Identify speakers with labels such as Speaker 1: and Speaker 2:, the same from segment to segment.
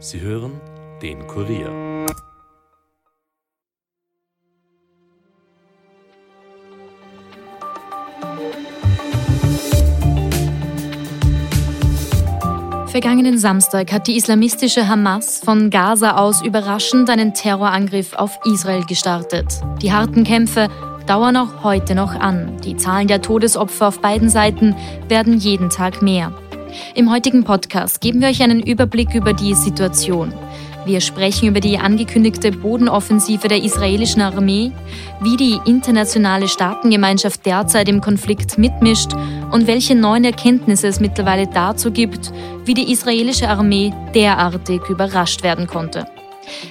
Speaker 1: Sie hören den Kurier.
Speaker 2: Vergangenen Samstag hat die islamistische Hamas von Gaza aus überraschend einen Terrorangriff auf Israel gestartet. Die harten Kämpfe dauern auch heute noch an. Die Zahlen der Todesopfer auf beiden Seiten werden jeden Tag mehr. Im heutigen Podcast geben wir euch einen Überblick über die Situation. Wir sprechen über die angekündigte Bodenoffensive der israelischen Armee, wie die internationale Staatengemeinschaft derzeit im Konflikt mitmischt und welche neuen Erkenntnisse es mittlerweile dazu gibt, wie die israelische Armee derartig überrascht werden konnte.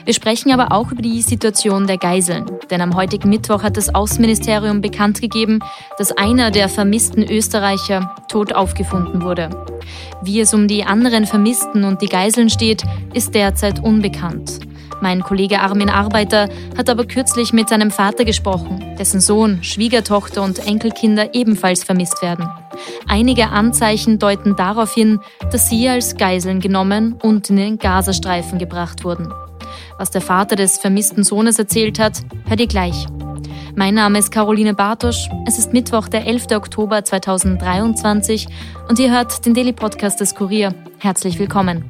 Speaker 2: Wir sprechen aber auch über die Situation der Geiseln, denn am heutigen Mittwoch hat das Außenministerium bekannt gegeben, dass einer der vermissten Österreicher tot aufgefunden wurde. Wie es um die anderen Vermissten und die Geiseln steht, ist derzeit unbekannt. Mein Kollege Armin Arbeiter hat aber kürzlich mit seinem Vater gesprochen, dessen Sohn, Schwiegertochter und Enkelkinder ebenfalls vermisst werden. Einige Anzeichen deuten darauf hin, dass sie als Geiseln genommen und in den Gazastreifen gebracht wurden. Was der Vater des vermissten Sohnes erzählt hat, hört ihr gleich. Mein Name ist Caroline Bartosch. Es ist Mittwoch, der 11. Oktober 2023 und ihr hört den Daily Podcast des Kurier. Herzlich willkommen.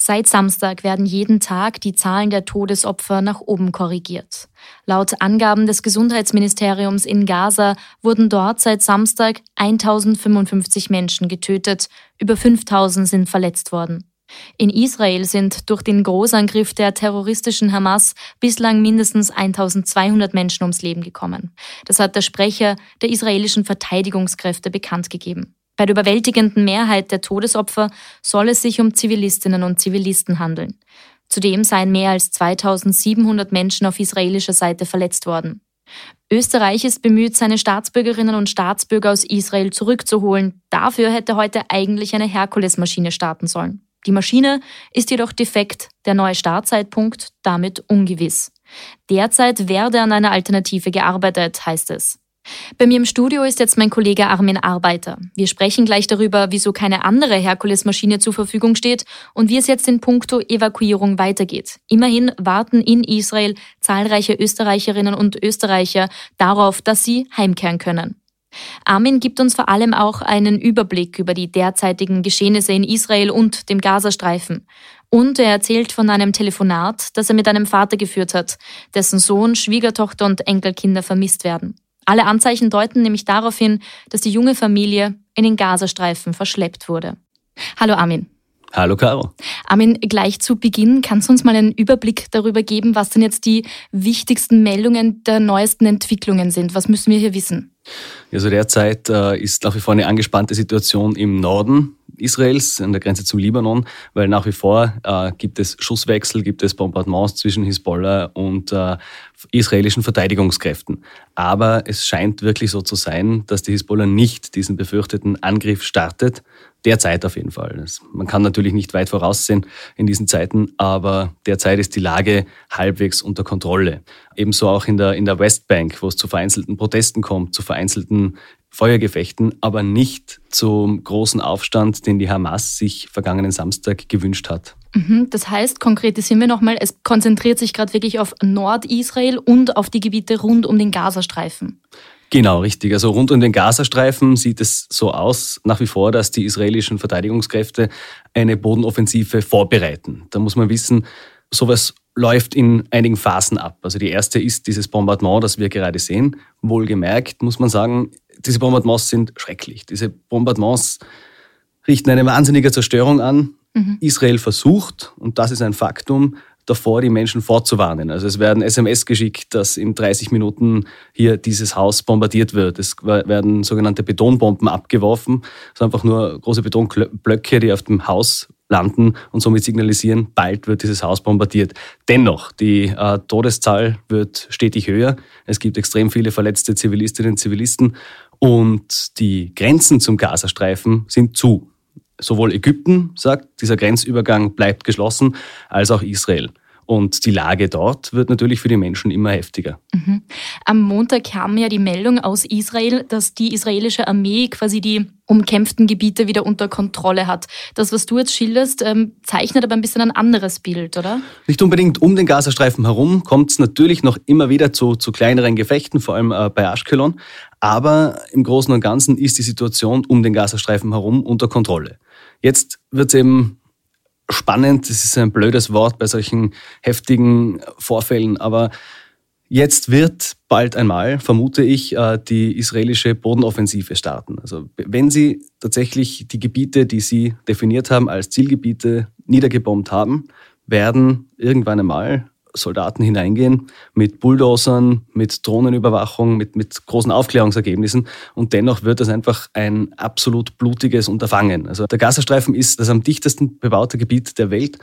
Speaker 2: Seit Samstag werden jeden Tag die Zahlen der Todesopfer nach oben korrigiert. Laut Angaben des Gesundheitsministeriums in Gaza wurden dort seit Samstag 1055 Menschen getötet, über 5000 sind verletzt worden. In Israel sind durch den Großangriff der terroristischen Hamas bislang mindestens 1200 Menschen ums Leben gekommen. Das hat der Sprecher der israelischen Verteidigungskräfte bekannt gegeben. Bei der überwältigenden Mehrheit der Todesopfer soll es sich um Zivilistinnen und Zivilisten handeln. Zudem seien mehr als 2700 Menschen auf israelischer Seite verletzt worden. Österreich ist bemüht, seine Staatsbürgerinnen und Staatsbürger aus Israel zurückzuholen. Dafür hätte heute eigentlich eine Herkulesmaschine starten sollen. Die Maschine ist jedoch defekt, der neue Startzeitpunkt damit ungewiss. Derzeit werde an einer Alternative gearbeitet, heißt es. Bei mir im Studio ist jetzt mein Kollege Armin Arbeiter. Wir sprechen gleich darüber, wieso keine andere Herkules-Maschine zur Verfügung steht und wie es jetzt in puncto Evakuierung weitergeht. Immerhin warten in Israel zahlreiche Österreicherinnen und Österreicher darauf, dass sie heimkehren können. Armin gibt uns vor allem auch einen Überblick über die derzeitigen Geschehnisse in Israel und dem Gazastreifen. Und er erzählt von einem Telefonat, das er mit einem Vater geführt hat, dessen Sohn, Schwiegertochter und Enkelkinder vermisst werden. Alle Anzeichen deuten nämlich darauf hin, dass die junge Familie in den Gazastreifen verschleppt wurde. Hallo Armin.
Speaker 3: Hallo Caro.
Speaker 2: Armin, gleich zu Beginn kannst du uns mal einen Überblick darüber geben, was denn jetzt die wichtigsten Meldungen der neuesten Entwicklungen sind? Was müssen wir hier wissen?
Speaker 3: Also derzeit äh, ist nach wie vor eine angespannte Situation im Norden Israels, an der Grenze zum Libanon, weil nach wie vor äh, gibt es Schusswechsel, gibt es Bombardements zwischen Hisbollah und äh, israelischen Verteidigungskräften. Aber es scheint wirklich so zu sein, dass die Hisbollah nicht diesen befürchteten Angriff startet. Derzeit auf jeden Fall. Man kann natürlich nicht weit voraussehen in diesen Zeiten, aber derzeit ist die Lage halbwegs unter Kontrolle. Ebenso auch in der, in der Westbank, wo es zu vereinzelten Protesten kommt, zu vereinzelten Feuergefechten, aber nicht zum großen Aufstand, den die Hamas sich vergangenen Samstag gewünscht hat.
Speaker 2: Mhm, das heißt, konkretisieren wir nochmal, es konzentriert sich gerade wirklich auf Nordisrael und auf die Gebiete rund um den Gazastreifen.
Speaker 3: Genau, richtig. Also rund um den Gazastreifen sieht es so aus, nach wie vor, dass die israelischen Verteidigungskräfte eine Bodenoffensive vorbereiten. Da muss man wissen, sowas läuft in einigen Phasen ab. Also die erste ist dieses Bombardement, das wir gerade sehen. Wohlgemerkt muss man sagen, diese Bombardements sind schrecklich. Diese Bombardements richten eine wahnsinnige Zerstörung an. Mhm. Israel versucht, und das ist ein Faktum, davor die Menschen vorzuwarnen. Also es werden SMS geschickt, dass in 30 Minuten hier dieses Haus bombardiert wird. Es werden sogenannte Betonbomben abgeworfen. Es sind einfach nur große Betonblöcke, die auf dem Haus landen und somit signalisieren, bald wird dieses Haus bombardiert. Dennoch, die äh, Todeszahl wird stetig höher. Es gibt extrem viele verletzte Zivilistinnen und Zivilisten und die Grenzen zum Gazastreifen sind zu. Sowohl Ägypten sagt, dieser Grenzübergang bleibt geschlossen, als auch Israel. Und die Lage dort wird natürlich für die Menschen immer heftiger.
Speaker 2: Mhm. Am Montag kam ja die Meldung aus Israel, dass die israelische Armee quasi die umkämpften Gebiete wieder unter Kontrolle hat. Das, was du jetzt schilderst, ähm, zeichnet aber ein bisschen ein anderes Bild, oder?
Speaker 3: Nicht unbedingt um den Gazastreifen herum kommt es natürlich noch immer wieder zu, zu kleineren Gefechten, vor allem äh, bei Ashkelon. Aber im Großen und Ganzen ist die Situation um den Gazastreifen herum unter Kontrolle. Jetzt wird es eben spannend, das ist ein blödes Wort bei solchen heftigen Vorfällen, aber jetzt wird bald einmal, vermute ich, äh, die israelische Bodenoffensive starten. Also wenn sie tatsächlich die Gebiete, die sie definiert haben als Zielgebiete, niedergebombt haben, werden irgendwann einmal Soldaten hineingehen mit Bulldozern, mit Drohnenüberwachung, mit, mit großen Aufklärungsergebnissen und dennoch wird das einfach ein absolut blutiges Unterfangen. Also der Gazastreifen ist das am dichtesten bebaute Gebiet der Welt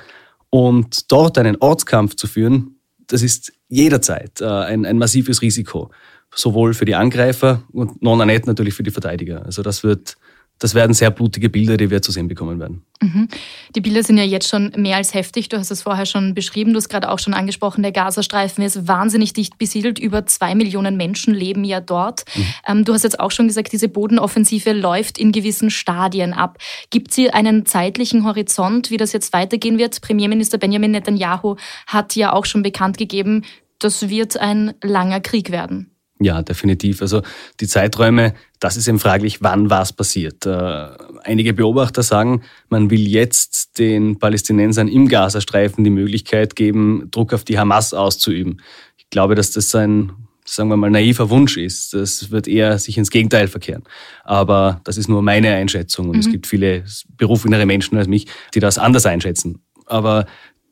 Speaker 3: und dort einen Ortskampf zu führen, das ist jederzeit äh, ein, ein massives Risiko, sowohl für die Angreifer und non natürlich für die Verteidiger. Also das wird das werden sehr blutige Bilder, die wir zu sehen bekommen werden.
Speaker 2: Mhm. Die Bilder sind ja jetzt schon mehr als heftig. Du hast es vorher schon beschrieben. Du hast gerade auch schon angesprochen, der Gazastreifen ist wahnsinnig dicht besiedelt. Über zwei Millionen Menschen leben ja dort. Mhm. Ähm, du hast jetzt auch schon gesagt, diese Bodenoffensive läuft in gewissen Stadien ab. Gibt sie einen zeitlichen Horizont, wie das jetzt weitergehen wird? Premierminister Benjamin Netanyahu hat ja auch schon bekannt gegeben, das wird ein langer Krieg werden.
Speaker 3: Ja, definitiv. Also die Zeiträume, das ist eben fraglich, wann was passiert. Äh, einige Beobachter sagen, man will jetzt den Palästinensern im Gazastreifen die Möglichkeit geben, Druck auf die Hamas auszuüben. Ich glaube, dass das ein, sagen wir mal, naiver Wunsch ist. Das wird eher sich ins Gegenteil verkehren. Aber das ist nur meine Einschätzung und mhm. es gibt viele berufenere Menschen als mich, die das anders einschätzen. Aber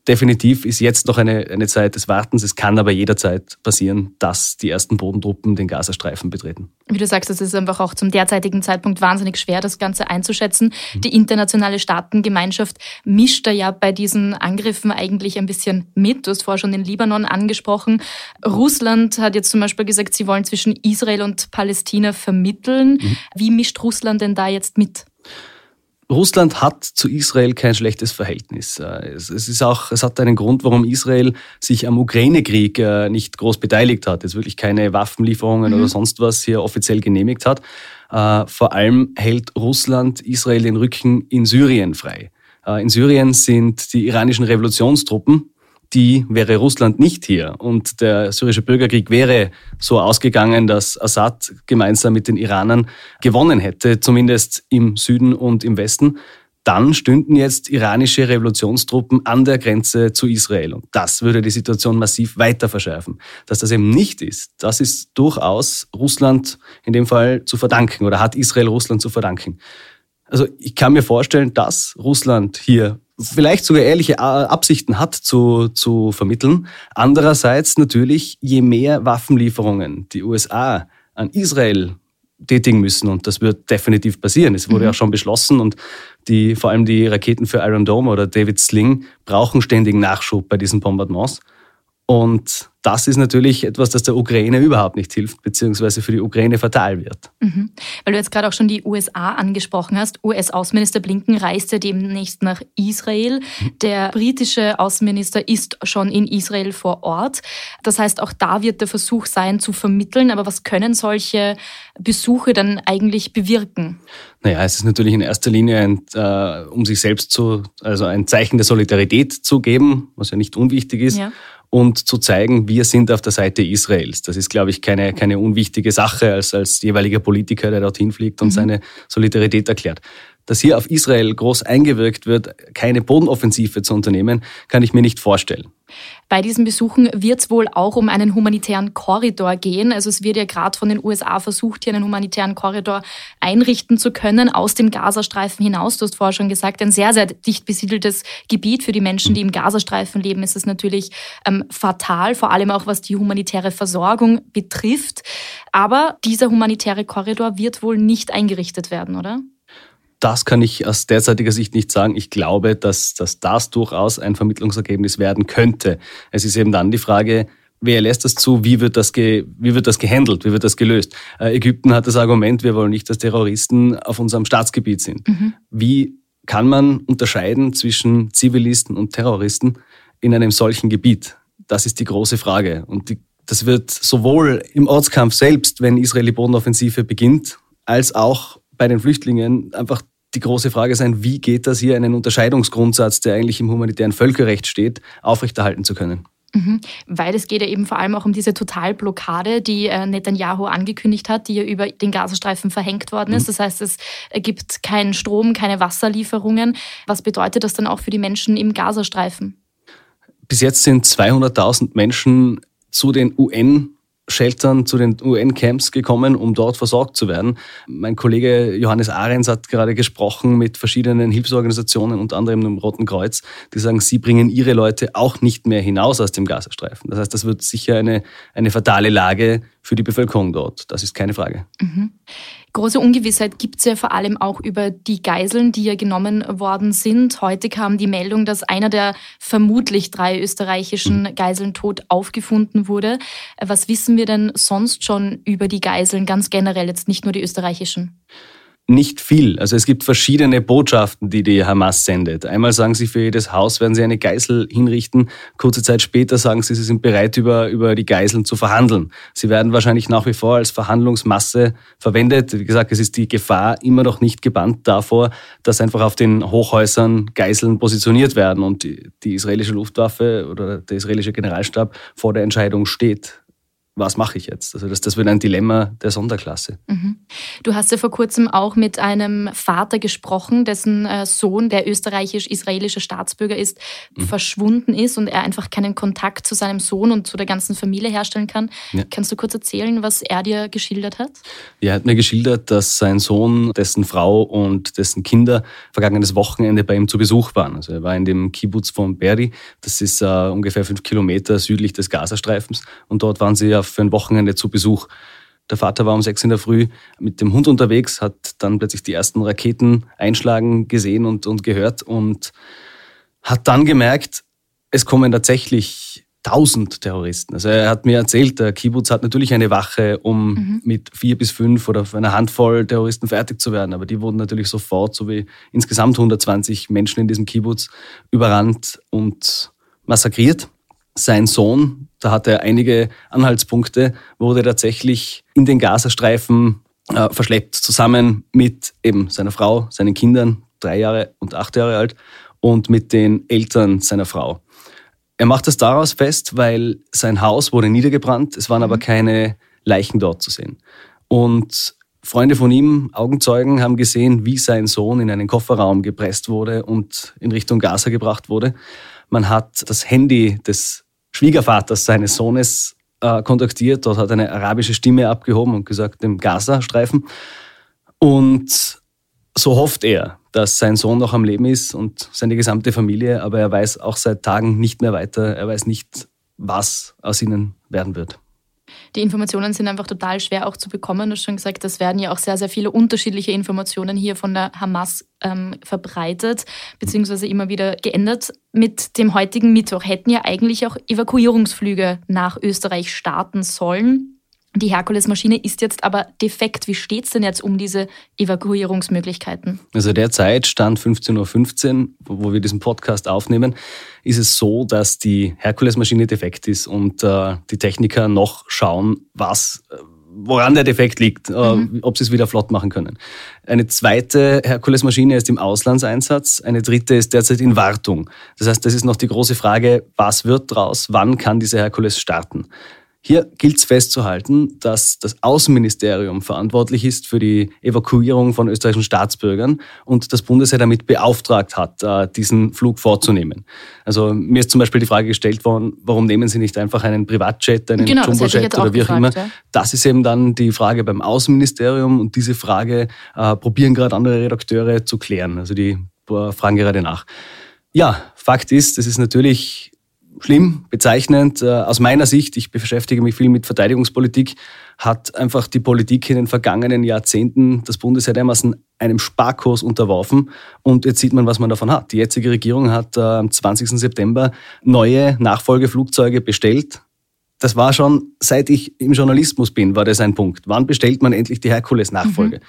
Speaker 3: definitiv ist jetzt noch eine, eine Zeit des Wartens. Es kann aber jederzeit passieren, dass die ersten Bodentruppen den Gazastreifen betreten.
Speaker 2: Wie du sagst, es ist einfach auch zum derzeitigen Zeitpunkt wahnsinnig schwer, das Ganze einzuschätzen. Mhm. Die internationale Staatengemeinschaft mischt da ja bei diesen Angriffen eigentlich ein bisschen mit. Du hast vorher schon den Libanon angesprochen. Russland hat jetzt zum Beispiel gesagt, sie wollen zwischen Israel und Palästina vermitteln. Mhm. Wie mischt Russland denn da jetzt mit?
Speaker 3: Russland hat zu Israel kein schlechtes Verhältnis. Äh, es, ist auch, es hat einen Grund, warum Israel sich am Ukraine-Krieg äh, nicht groß beteiligt hat, jetzt wirklich keine Waffenlieferungen mhm. oder sonst was hier offiziell genehmigt hat. Äh, vor allem hält Russland Israel den Rücken in Syrien frei. In Syrien sind die iranischen Revolutionstruppen, die wäre Russland nicht hier und der syrische Bürgerkrieg wäre so ausgegangen, dass Assad gemeinsam mit den Iranern gewonnen hätte, zumindest im Süden und im Westen, dann stünden jetzt iranische Revolutionstruppen an der Grenze zu Israel. Und das würde die Situation massiv weiter verschärfen. Dass das eben nicht ist, das ist durchaus Russland in dem Fall zu verdanken oder hat Israel Russland zu verdanken. Also ich kann mir vorstellen, dass Russland hier vielleicht sogar ehrliche Absichten hat zu, zu vermitteln. Andererseits natürlich, je mehr Waffenlieferungen die USA an Israel tätigen müssen und das wird definitiv passieren. Es wurde mhm. auch schon beschlossen und die, vor allem die Raketen für Iron Dome oder David Sling brauchen ständigen Nachschub bei diesen Bombardements. Und das ist natürlich etwas, das der Ukraine überhaupt nicht hilft, beziehungsweise für die Ukraine fatal wird.
Speaker 2: Mhm. Weil du jetzt gerade auch schon die USA angesprochen hast. US-Außenminister Blinken reist ja demnächst nach Israel. Mhm. Der britische Außenminister ist schon in Israel vor Ort. Das heißt, auch da wird der Versuch sein, zu vermitteln. Aber was können solche Besuche dann eigentlich bewirken?
Speaker 3: Naja, es ist natürlich in erster Linie, ein, äh, um sich selbst zu, also ein Zeichen der Solidarität zu geben, was ja nicht unwichtig ist. Ja und zu zeigen, wir sind auf der Seite Israels. Das ist, glaube ich, keine, keine unwichtige Sache als, als jeweiliger Politiker, der dorthin fliegt und mhm. seine Solidarität erklärt dass hier auf Israel groß eingewirkt wird, keine Bodenoffensive zu unternehmen, kann ich mir nicht vorstellen.
Speaker 2: Bei diesen Besuchen wird es wohl auch um einen humanitären Korridor gehen. Also es wird ja gerade von den USA versucht, hier einen humanitären Korridor einrichten zu können aus dem Gazastreifen hinaus. Du hast vorher schon gesagt, ein sehr, sehr dicht besiedeltes Gebiet. Für die Menschen, die im Gazastreifen leben, ist es natürlich ähm, fatal, vor allem auch was die humanitäre Versorgung betrifft. Aber dieser humanitäre Korridor wird wohl nicht eingerichtet werden, oder?
Speaker 3: Das kann ich aus derzeitiger Sicht nicht sagen. Ich glaube, dass, dass das durchaus ein Vermittlungsergebnis werden könnte. Es ist eben dann die Frage, wer lässt das zu, wie wird das, ge, wie wird das gehandelt, wie wird das gelöst. Äh, Ägypten hat das Argument, wir wollen nicht, dass Terroristen auf unserem Staatsgebiet sind. Mhm. Wie kann man unterscheiden zwischen Zivilisten und Terroristen? in einem solchen Gebiet? Das ist die große Frage. Und die, das wird sowohl im Ortskampf selbst, wenn Israel die Bodenoffensive beginnt, als auch bei den Flüchtlingen einfach die große Frage sein, wie geht das hier, einen Unterscheidungsgrundsatz, der eigentlich im humanitären Völkerrecht steht, aufrechterhalten zu können.
Speaker 2: Mhm. Weil es geht ja eben vor allem auch um diese Totalblockade, die äh, Netanyahu angekündigt hat, die ja über den Gazastreifen verhängt worden ist. Mhm. Das heißt, es gibt keinen Strom, keine Wasserlieferungen. Was bedeutet das dann auch für die Menschen im Gazastreifen?
Speaker 3: Bis jetzt sind 200.000 Menschen zu den UN Sheltern zu den UN-Camps gekommen, um dort versorgt zu werden. Mein Kollege Johannes Ahrens hat gerade gesprochen mit verschiedenen Hilfsorganisationen, unter anderem dem Roten Kreuz, die sagen, sie bringen ihre Leute auch nicht mehr hinaus aus dem Gazastreifen. Das heißt, das wird sicher eine, eine fatale Lage für die Bevölkerung dort. Das ist keine Frage.
Speaker 2: Mhm. Große Ungewissheit gibt es ja vor allem auch über die Geiseln, die ja genommen worden sind. Heute kam die Meldung, dass einer der vermutlich drei österreichischen mhm. Geiseln tot aufgefunden wurde. Was wissen wir denn sonst schon über die Geiseln ganz generell, jetzt nicht nur die österreichischen?
Speaker 3: Nicht viel. Also es gibt verschiedene Botschaften, die die Hamas sendet. Einmal sagen sie, für jedes Haus werden sie eine Geisel hinrichten. Kurze Zeit später sagen sie, sie sind bereit, über, über die Geiseln zu verhandeln. Sie werden wahrscheinlich nach wie vor als Verhandlungsmasse verwendet. Wie gesagt, es ist die Gefahr immer noch nicht gebannt davor, dass einfach auf den Hochhäusern Geiseln positioniert werden und die, die israelische Luftwaffe oder der israelische Generalstab vor der Entscheidung steht was mache ich jetzt? Also das, das wird ein Dilemma der Sonderklasse.
Speaker 2: Mhm. Du hast ja vor kurzem auch mit einem Vater gesprochen, dessen äh, Sohn, der österreichisch-israelischer Staatsbürger ist, mhm. verschwunden ist und er einfach keinen Kontakt zu seinem Sohn und zu der ganzen Familie herstellen kann. Ja. Kannst du kurz erzählen, was er dir geschildert hat?
Speaker 3: Er hat mir geschildert, dass sein Sohn, dessen Frau und dessen Kinder vergangenes Wochenende bei ihm zu Besuch waren. Also er war in dem Kibbutz von Beri, das ist uh, ungefähr fünf Kilometer südlich des Gazastreifens und dort waren sie ja für ein Wochenende zu Besuch. Der Vater war um sechs in der Früh mit dem Hund unterwegs, hat dann plötzlich die ersten Raketen einschlagen gesehen und, und gehört und hat dann gemerkt, es kommen tatsächlich tausend Terroristen. Also er hat mir erzählt, der Kibbutz hat natürlich eine Wache, um mhm. mit vier bis fünf oder eine Handvoll Terroristen fertig zu werden. Aber die wurden natürlich sofort, so wie insgesamt 120 Menschen in diesem Kibbutz, überrannt und massakriert. Sein Sohn, da hat er einige Anhaltspunkte, wurde tatsächlich in den Gazastreifen äh, verschleppt, zusammen mit eben seiner Frau, seinen Kindern, drei Jahre und acht Jahre alt, und mit den Eltern seiner Frau. Er macht das daraus fest, weil sein Haus wurde niedergebrannt, es waren aber mhm. keine Leichen dort zu sehen. Und Freunde von ihm, Augenzeugen, haben gesehen, wie sein Sohn in einen Kofferraum gepresst wurde und in Richtung Gaza gebracht wurde. Man hat das Handy des Schwiegervaters seines Sohnes äh, kontaktiert. Dort hat eine arabische Stimme abgehoben und gesagt, dem Gaza-Streifen. Und so hofft er, dass sein Sohn noch am Leben ist und seine gesamte Familie, aber er weiß auch seit Tagen nicht mehr weiter. Er weiß nicht, was aus ihnen werden wird
Speaker 2: die Informationen sind einfach total schwer auch zu bekommen. Du hast schon gesagt, es werden ja auch sehr, sehr viele unterschiedliche Informationen hier von der Hamas ähm, verbreitet, beziehungsweise immer wieder geändert. Mit dem heutigen Mittwoch hätten ja eigentlich auch Evakuierungsflüge nach Österreich starten sollen. Die Herkules-Maschine ist jetzt aber defekt. Wie steht es denn jetzt um diese Evakuierungsmöglichkeiten?
Speaker 3: Also derzeit, Stand 15.15 Uhr, wo wir diesen Podcast aufnehmen, ist es so, dass die Herkules-Maschine defekt ist und äh, die Techniker noch schauen, was, äh, woran der Defekt liegt, äh, mhm. ob sie es wieder flott machen können. Eine zweite Herkules-Maschine ist im Auslandseinsatz, eine dritte ist derzeit in Wartung. Das heißt, das ist noch die große Frage, was wird draus, wann kann diese Herkules starten? Hier gilt es festzuhalten, dass das Außenministerium verantwortlich ist für die Evakuierung von österreichischen Staatsbürgern und das Bundesheer damit beauftragt hat, äh, diesen Flug vorzunehmen. Also mir ist zum Beispiel die Frage gestellt worden, warum nehmen Sie nicht einfach einen Privatjet, einen genau, Jumbojet oder wie gefragt, auch immer. Ja. Das ist eben dann die Frage beim Außenministerium und diese Frage äh, probieren gerade andere Redakteure zu klären. Also die fragen gerade nach. Ja, Fakt ist, es ist natürlich schlimm, bezeichnend. Äh, aus meiner Sicht, ich beschäftige mich viel mit Verteidigungspolitik, hat einfach die Politik in den vergangenen Jahrzehnten das Bundesheer dermaßen einem Sparkurs unterworfen. Und jetzt sieht man, was man davon hat. Die jetzige Regierung hat äh, am 20. September neue Nachfolgeflugzeuge bestellt. Das war schon, seit ich im Journalismus bin, war das ein Punkt. Wann bestellt man endlich die Herkules-Nachfolge? Mhm.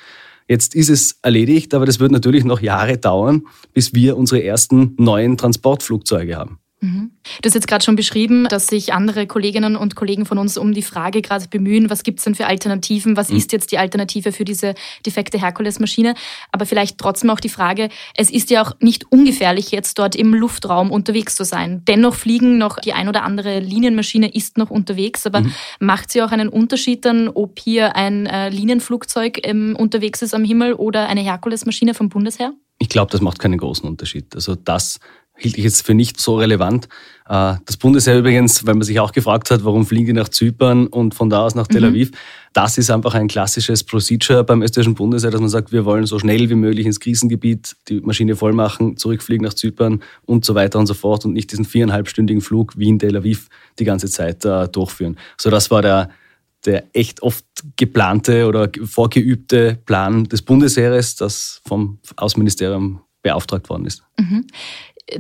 Speaker 3: Jetzt ist es erledigt, aber das wird natürlich noch Jahre dauern, bis wir unsere ersten neuen Transportflugzeuge haben.
Speaker 2: Mhm. Du hast jetzt gerade schon beschrieben, dass sich andere Kolleginnen und Kollegen von uns um die Frage gerade bemühen, was gibt es denn für Alternativen, was mhm. ist jetzt die Alternative für diese defekte Herkules-Maschine. Aber vielleicht trotzdem auch die Frage, es ist ja auch nicht ungefährlich, jetzt dort im Luftraum unterwegs zu sein. Dennoch fliegen noch die ein oder andere Linienmaschine ist noch unterwegs, aber mhm. macht sie auch einen Unterschied dann, ob hier ein äh, Linienflugzeug ähm, unterwegs ist am Himmel oder eine Herkules-Maschine vom Bundesheer?
Speaker 3: Ich glaube, das macht keinen großen Unterschied. Also das hielt ich jetzt für nicht so relevant. Äh, das Bundesheer übrigens, weil man sich auch gefragt hat, warum fliegen die nach Zypern und von da aus nach Tel mhm. Aviv, mhm. das ist einfach ein klassisches Procedure beim österreichischen Bundesheer, dass man sagt, wir wollen so schnell wie möglich ins Krisengebiet die Maschine voll machen, zurückfliegen nach Zypern und so weiter und so fort und nicht diesen viereinhalbstündigen Flug Wien-Tel Aviv die ganze Zeit äh, durchführen. So, das war der, der echt oft geplante oder vorgeübte Plan des Bundesheeres, das vom Außenministerium beauftragt worden ist.
Speaker 2: Mhm.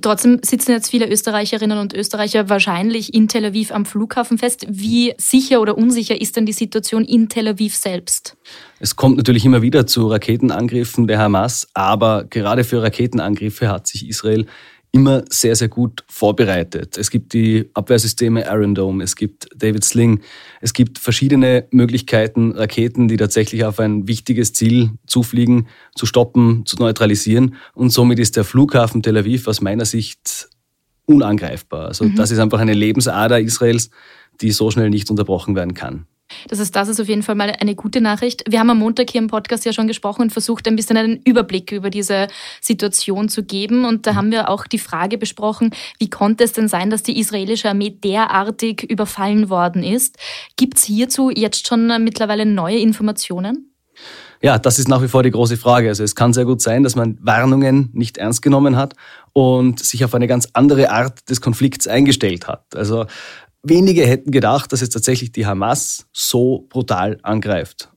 Speaker 2: Trotzdem sitzen jetzt viele Österreicherinnen und Österreicher wahrscheinlich in Tel Aviv am Flughafen fest. Wie sicher oder unsicher ist denn die Situation in Tel Aviv selbst?
Speaker 3: Es kommt natürlich immer wieder zu Raketenangriffen der Hamas, aber gerade für Raketenangriffe hat sich Israel immer sehr, sehr gut vorbereitet. Es gibt die Abwehrsysteme Iron Dome, es gibt David Sling, es gibt verschiedene Möglichkeiten, Raketen, die tatsächlich auf ein wichtiges Ziel zufliegen, zu stoppen, zu neutralisieren. Und somit ist der Flughafen Tel Aviv aus meiner Sicht unangreifbar. Also mhm. das ist einfach eine Lebensader Israels, die so schnell nicht unterbrochen werden kann.
Speaker 2: Das heißt, das ist auf jeden Fall mal eine gute Nachricht. Wir haben am Montag hier im Podcast ja schon gesprochen und versucht, ein bisschen einen Überblick über diese Situation zu geben. Und da haben wir auch die Frage besprochen, wie konnte es denn sein, dass die israelische Armee derartig überfallen worden ist? Gibt es hierzu jetzt schon mittlerweile neue Informationen?
Speaker 3: Ja, das ist nach wie vor die große Frage. Also es kann sehr gut sein, dass man Warnungen nicht ernst genommen hat und sich auf eine ganz andere Art des Konflikts eingestellt hat. Also Wenige hätten gedacht, dass jetzt tatsächlich die Hamas so brutal angreift.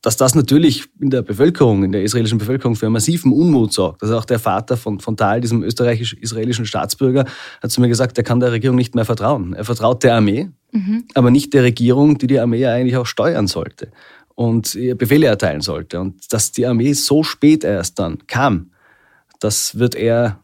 Speaker 3: Dass das natürlich in der Bevölkerung, in der israelischen Bevölkerung für massiven Unmut sorgt. Also auch der Vater von, von Tal, diesem österreichisch-israelischen Staatsbürger, hat zu mir gesagt, er kann der Regierung nicht mehr vertrauen. Er vertraut der Armee, mhm. aber nicht der Regierung, die die Armee ja eigentlich auch steuern sollte und Befehle erteilen sollte. Und dass die Armee so spät erst dann kam, das wird er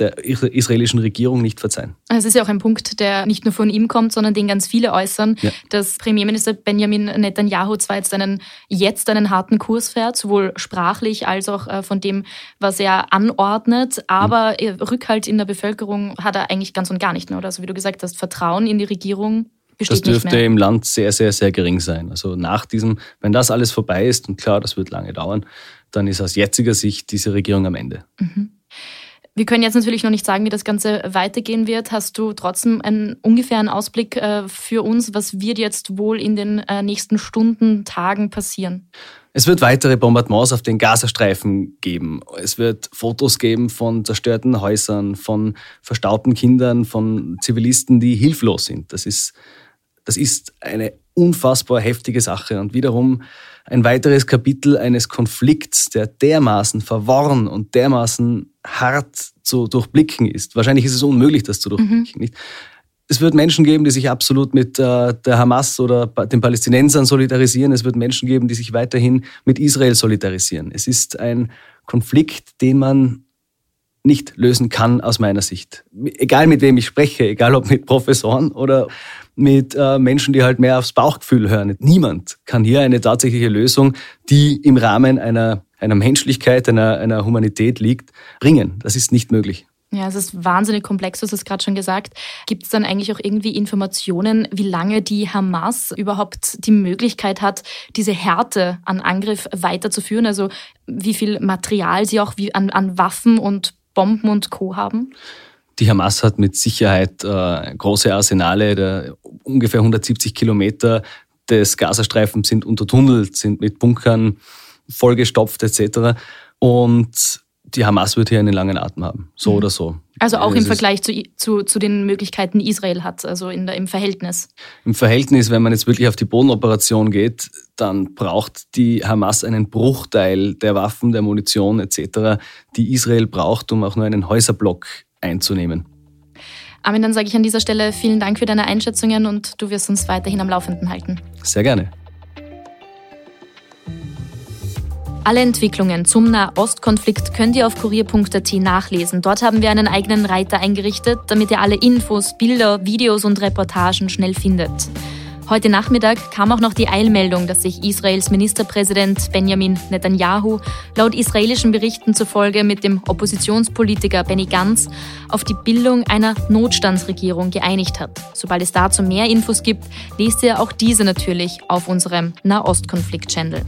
Speaker 3: der israelischen Regierung nicht verzeihen.
Speaker 2: Es ist ja auch ein Punkt, der nicht nur von ihm kommt, sondern den ganz viele äußern, ja. dass Premierminister Benjamin Netanyahu zwar jetzt einen, jetzt einen harten Kurs fährt, sowohl sprachlich als auch äh, von dem, was er anordnet, aber mhm. Rückhalt in der Bevölkerung hat er eigentlich ganz und gar nicht mehr. Oder also wie du gesagt hast, Vertrauen in die Regierung
Speaker 3: das dürfte im Land sehr, sehr, sehr gering sein. Also nach diesem, wenn das alles vorbei ist, und klar, das wird lange dauern, dann ist aus jetziger Sicht diese Regierung am Ende. Mhm.
Speaker 2: Wir können jetzt natürlich noch nicht sagen, wie das Ganze weitergehen wird. Hast du trotzdem einen ungefähren Ausblick äh, für uns? Was wird jetzt wohl in den äh, nächsten Stunden, Tagen passieren?
Speaker 3: Es wird weitere Bombardements auf den Gazastreifen geben. Es wird Fotos geben von zerstörten Häusern, von verstaubten Kindern, von Zivilisten, die hilflos sind. Das ist, das ist eine unfassbar heftige Sache und wiederum ein weiteres Kapitel eines Konflikts, der dermaßen verworren und dermaßen hart zu durchblicken ist. Wahrscheinlich ist es unmöglich, das zu durchblicken. Mhm. Es wird Menschen geben, die sich absolut mit äh, der Hamas oder den Palästinensern solidarisieren. Es wird Menschen geben, die sich weiterhin mit Israel solidarisieren. Es ist ein Konflikt, den man nicht lösen kann aus meiner Sicht. Egal mit wem ich spreche, egal ob mit Professoren oder mit äh, Menschen, die halt mehr aufs Bauchgefühl hören. Niemand kann hier eine tatsächliche Lösung, die im Rahmen einer, einer Menschlichkeit, einer, einer Humanität liegt, bringen. Das ist nicht möglich.
Speaker 2: Ja, es ist wahnsinnig komplex, du hast es gerade schon gesagt. Gibt es dann eigentlich auch irgendwie Informationen, wie lange die Hamas überhaupt die Möglichkeit hat, diese Härte an Angriff weiterzuführen? Also wie viel Material sie auch wie an, an Waffen und Bomben und Co. haben?
Speaker 3: Die Hamas hat mit Sicherheit äh, große Arsenale, der, ungefähr 170 Kilometer des Gazastreifens sind untertunnelt, sind mit Bunkern vollgestopft etc. Und die Hamas wird hier einen langen Atem haben, so mhm. oder so.
Speaker 2: Also auch im Vergleich zu, zu, zu den Möglichkeiten, die Israel hat, also in der, im Verhältnis.
Speaker 3: Im Verhältnis, wenn man jetzt wirklich auf die Bodenoperation geht, dann braucht die Hamas einen Bruchteil der Waffen, der Munition etc., die Israel braucht, um auch nur einen Häuserblock einzunehmen.
Speaker 2: Armin, dann sage ich an dieser Stelle vielen Dank für deine Einschätzungen und du wirst uns weiterhin am Laufenden halten.
Speaker 3: Sehr gerne.
Speaker 2: Alle Entwicklungen zum Nahostkonflikt könnt ihr auf kurier.at nachlesen. Dort haben wir einen eigenen Reiter eingerichtet, damit ihr alle Infos, Bilder, Videos und Reportagen schnell findet. Heute Nachmittag kam auch noch die Eilmeldung, dass sich Israels Ministerpräsident Benjamin Netanyahu laut israelischen Berichten zufolge mit dem Oppositionspolitiker Benny Gantz auf die Bildung einer Notstandsregierung geeinigt hat. Sobald es dazu mehr Infos gibt, lest ihr auch diese natürlich auf unserem Nahostkonflikt-Channel.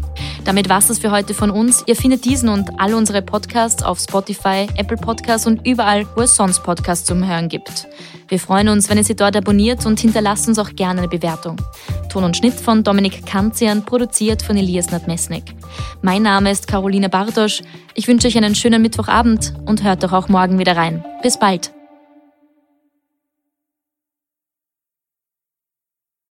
Speaker 2: Damit war es für heute von uns. Ihr findet diesen und all unsere Podcasts auf Spotify, Apple Podcasts und überall, wo es sonst Podcasts zum Hören gibt. Wir freuen uns, wenn ihr sie dort abonniert und hinterlasst uns auch gerne eine Bewertung. Ton und Schnitt von Dominik Kanzian, produziert von Elias Nadmesnik. Mein Name ist Caroline Bartosch. Ich wünsche euch einen schönen Mittwochabend und hört doch auch morgen wieder rein. Bis bald.